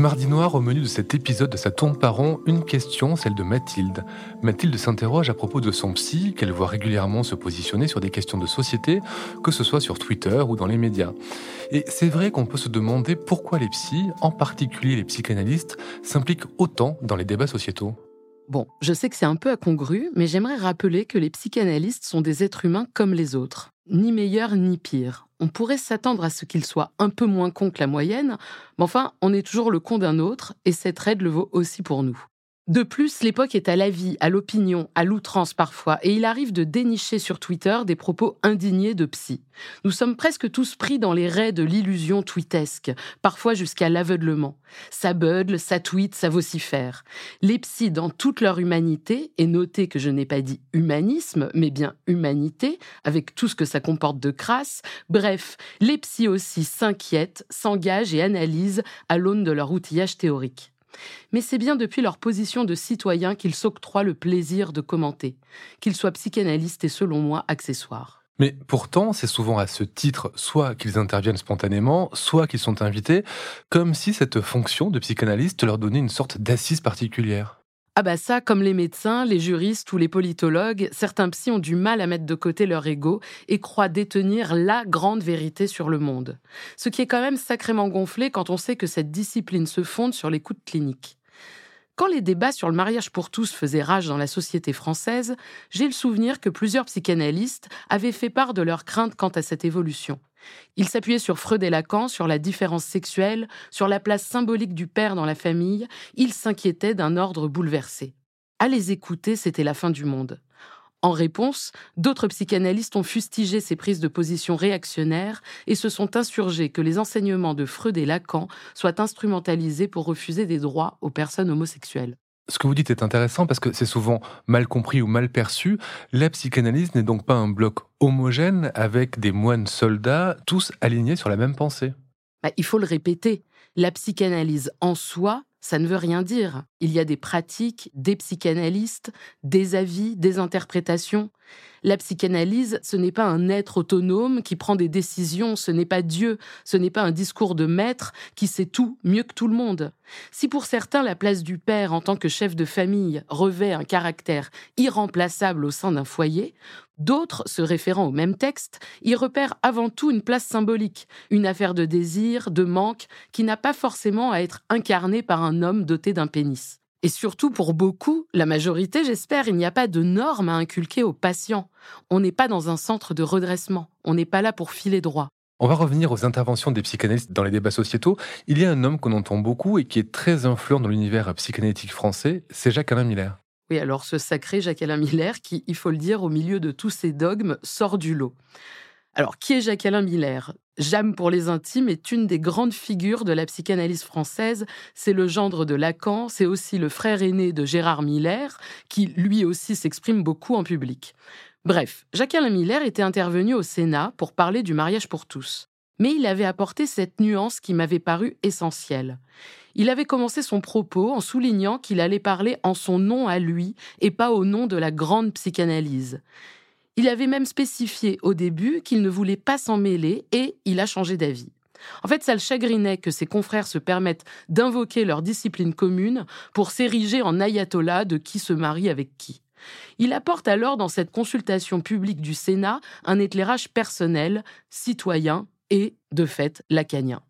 Mardi Noir, au menu de cet épisode de Sa tourne par une question, celle de Mathilde. Mathilde s'interroge à propos de son psy, qu'elle voit régulièrement se positionner sur des questions de société, que ce soit sur Twitter ou dans les médias. Et c'est vrai qu'on peut se demander pourquoi les psys, en particulier les psychanalystes, s'impliquent autant dans les débats sociétaux. Bon, je sais que c'est un peu incongru, mais j'aimerais rappeler que les psychanalystes sont des êtres humains comme les autres. Ni meilleurs ni pires. On pourrait s'attendre à ce qu'ils soient un peu moins cons que la moyenne, mais enfin, on est toujours le con d'un autre, et cette aide le vaut aussi pour nous. De plus, l'époque est à l'avis, à l'opinion, à l'outrance parfois, et il arrive de dénicher sur Twitter des propos indignés de psy. Nous sommes presque tous pris dans les raies de l'illusion tweetesque, parfois jusqu'à l'aveuglement. Ça bugle, ça tweet, ça vocifère. Les psys, dans toute leur humanité, et notez que je n'ai pas dit humanisme, mais bien humanité, avec tout ce que ça comporte de crasse, bref, les psys aussi s'inquiètent, s'engagent et analysent à l'aune de leur outillage théorique mais c'est bien depuis leur position de citoyen qu'ils s'octroient le plaisir de commenter, qu'ils soient psychanalystes et selon moi accessoires. Mais pourtant, c'est souvent à ce titre soit qu'ils interviennent spontanément, soit qu'ils sont invités, comme si cette fonction de psychanalyste leur donnait une sorte d'assise particulière. Ah bah ça, comme les médecins, les juristes ou les politologues, certains psys ont du mal à mettre de côté leur ego et croient détenir la grande vérité sur le monde. Ce qui est quand même sacrément gonflé quand on sait que cette discipline se fonde sur l'écoute clinique. Quand les débats sur le mariage pour tous faisaient rage dans la société française, j'ai le souvenir que plusieurs psychanalystes avaient fait part de leurs craintes quant à cette évolution. Ils s'appuyaient sur Freud et Lacan, sur la différence sexuelle, sur la place symbolique du père dans la famille, ils s'inquiétaient d'un ordre bouleversé. À les écouter, c'était la fin du monde. En réponse, d'autres psychanalystes ont fustigé ces prises de position réactionnaires et se sont insurgés que les enseignements de Freud et Lacan soient instrumentalisés pour refuser des droits aux personnes homosexuelles. Ce que vous dites est intéressant parce que c'est souvent mal compris ou mal perçu. La psychanalyse n'est donc pas un bloc homogène avec des moines soldats, tous alignés sur la même pensée. Bah, il faut le répéter. La psychanalyse en soi ça ne veut rien dire. Il y a des pratiques, des psychanalystes, des avis, des interprétations. La psychanalyse, ce n'est pas un être autonome qui prend des décisions, ce n'est pas Dieu, ce n'est pas un discours de maître qui sait tout mieux que tout le monde. Si pour certains la place du père en tant que chef de famille revêt un caractère irremplaçable au sein d'un foyer, d'autres, se référant au même texte, y repèrent avant tout une place symbolique, une affaire de désir, de manque, qui n'a pas forcément à être incarnée par un homme doté d'un pénis. Et surtout, pour beaucoup, la majorité, j'espère, il n'y a pas de normes à inculquer aux patients. On n'est pas dans un centre de redressement. On n'est pas là pour filer droit. On va revenir aux interventions des psychanalystes dans les débats sociétaux. Il y a un homme qu'on entend beaucoup et qui est très influent dans l'univers psychanalytique français, c'est Jacques-Alain Miller. Oui, alors ce sacré Jacques-Alain Miller qui, il faut le dire, au milieu de tous ces dogmes, sort du lot. Alors, qui est Jacques-Alain Miller? Jam pour les intimes est une des grandes figures de la psychanalyse française. C'est le gendre de Lacan, c'est aussi le frère aîné de Gérard Miller, qui lui aussi s'exprime beaucoup en public. Bref, Jacques-Alain Miller était intervenu au Sénat pour parler du mariage pour tous. Mais il avait apporté cette nuance qui m'avait paru essentielle. Il avait commencé son propos en soulignant qu'il allait parler en son nom à lui et pas au nom de la grande psychanalyse. Il avait même spécifié au début qu'il ne voulait pas s'en mêler et il a changé d'avis. En fait, ça le chagrinait que ses confrères se permettent d'invoquer leur discipline commune pour s'ériger en ayatollah de qui se marie avec qui. Il apporte alors dans cette consultation publique du Sénat un éclairage personnel, citoyen et, de fait, lacanien.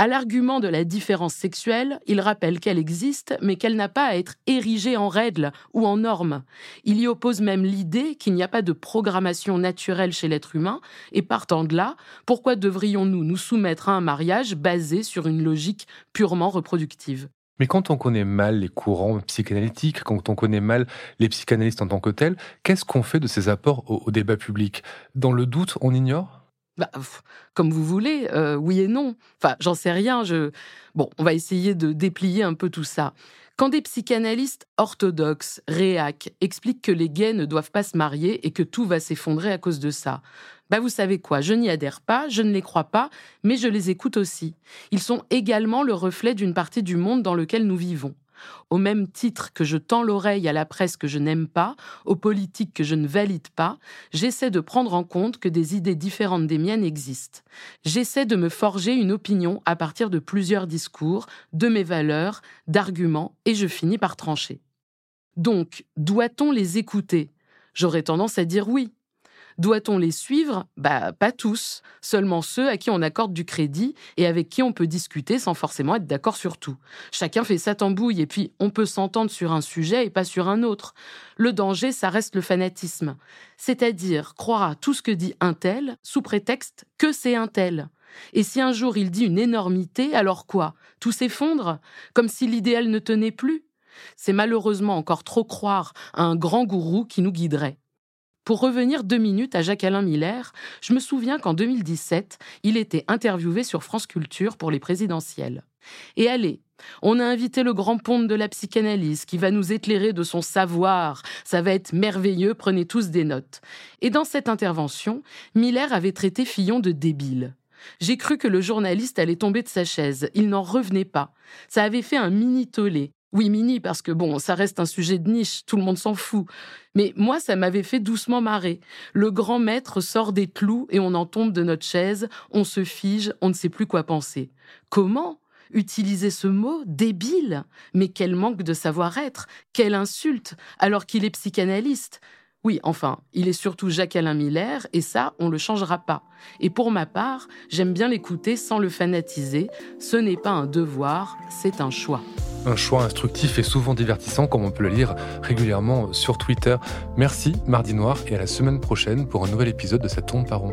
À l'argument de la différence sexuelle, il rappelle qu'elle existe, mais qu'elle n'a pas à être érigée en règle ou en norme. Il y oppose même l'idée qu'il n'y a pas de programmation naturelle chez l'être humain, et partant de là, pourquoi devrions-nous nous soumettre à un mariage basé sur une logique purement reproductive? Mais quand on connaît mal les courants psychanalytiques, quand on connaît mal les psychanalystes en tant que tels, qu'est-ce qu'on fait de ces apports au, au débat public? Dans le doute, on ignore? Bah, Comme vous voulez, euh, oui et non. Enfin, j'en sais rien. Je... Bon, on va essayer de déplier un peu tout ça. Quand des psychanalystes orthodoxes, réac, expliquent que les gays ne doivent pas se marier et que tout va s'effondrer à cause de ça, bah vous savez quoi, je n'y adhère pas, je ne les crois pas, mais je les écoute aussi. Ils sont également le reflet d'une partie du monde dans lequel nous vivons. Au même titre que je tends l'oreille à la presse que je n'aime pas, aux politiques que je ne valide pas, j'essaie de prendre en compte que des idées différentes des miennes existent. J'essaie de me forger une opinion à partir de plusieurs discours, de mes valeurs, d'arguments, et je finis par trancher. Donc, doit-on les écouter? J'aurais tendance à dire oui. Doit-on les suivre? Bah, pas tous, seulement ceux à qui on accorde du crédit et avec qui on peut discuter sans forcément être d'accord sur tout. Chacun fait sa tambouille et puis on peut s'entendre sur un sujet et pas sur un autre. Le danger, ça reste le fanatisme, c'est-à-dire croire à tout ce que dit un tel sous prétexte que c'est un tel. Et si un jour il dit une énormité, alors quoi? Tout s'effondre? Comme si l'idéal ne tenait plus? C'est malheureusement encore trop croire à un grand gourou qui nous guiderait. Pour revenir deux minutes à Jacques-Alain Miller, je me souviens qu'en 2017, il était interviewé sur France Culture pour les présidentielles. Et allez, on a invité le grand ponte de la psychanalyse qui va nous éclairer de son savoir. Ça va être merveilleux, prenez tous des notes. Et dans cette intervention, Miller avait traité Fillon de débile. J'ai cru que le journaliste allait tomber de sa chaise. Il n'en revenait pas. Ça avait fait un mini tollé. Oui, mini, parce que bon, ça reste un sujet de niche, tout le monde s'en fout. Mais moi, ça m'avait fait doucement marrer. Le grand maître sort des clous et on en tombe de notre chaise, on se fige, on ne sait plus quoi penser. Comment utiliser ce mot débile? Mais quel manque de savoir-être, quelle insulte, alors qu'il est psychanalyste. Oui, enfin, il est surtout Jacques-Alain Miller, et ça, on ne le changera pas. Et pour ma part, j'aime bien l'écouter sans le fanatiser. Ce n'est pas un devoir, c'est un choix. Un choix instructif et souvent divertissant, comme on peut le lire régulièrement sur Twitter. Merci, Mardi Noir, et à la semaine prochaine pour un nouvel épisode de Ça tourne par rond.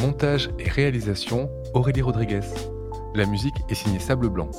montage et réalisation Aurélie Rodriguez. La musique est signée Sable Blanc.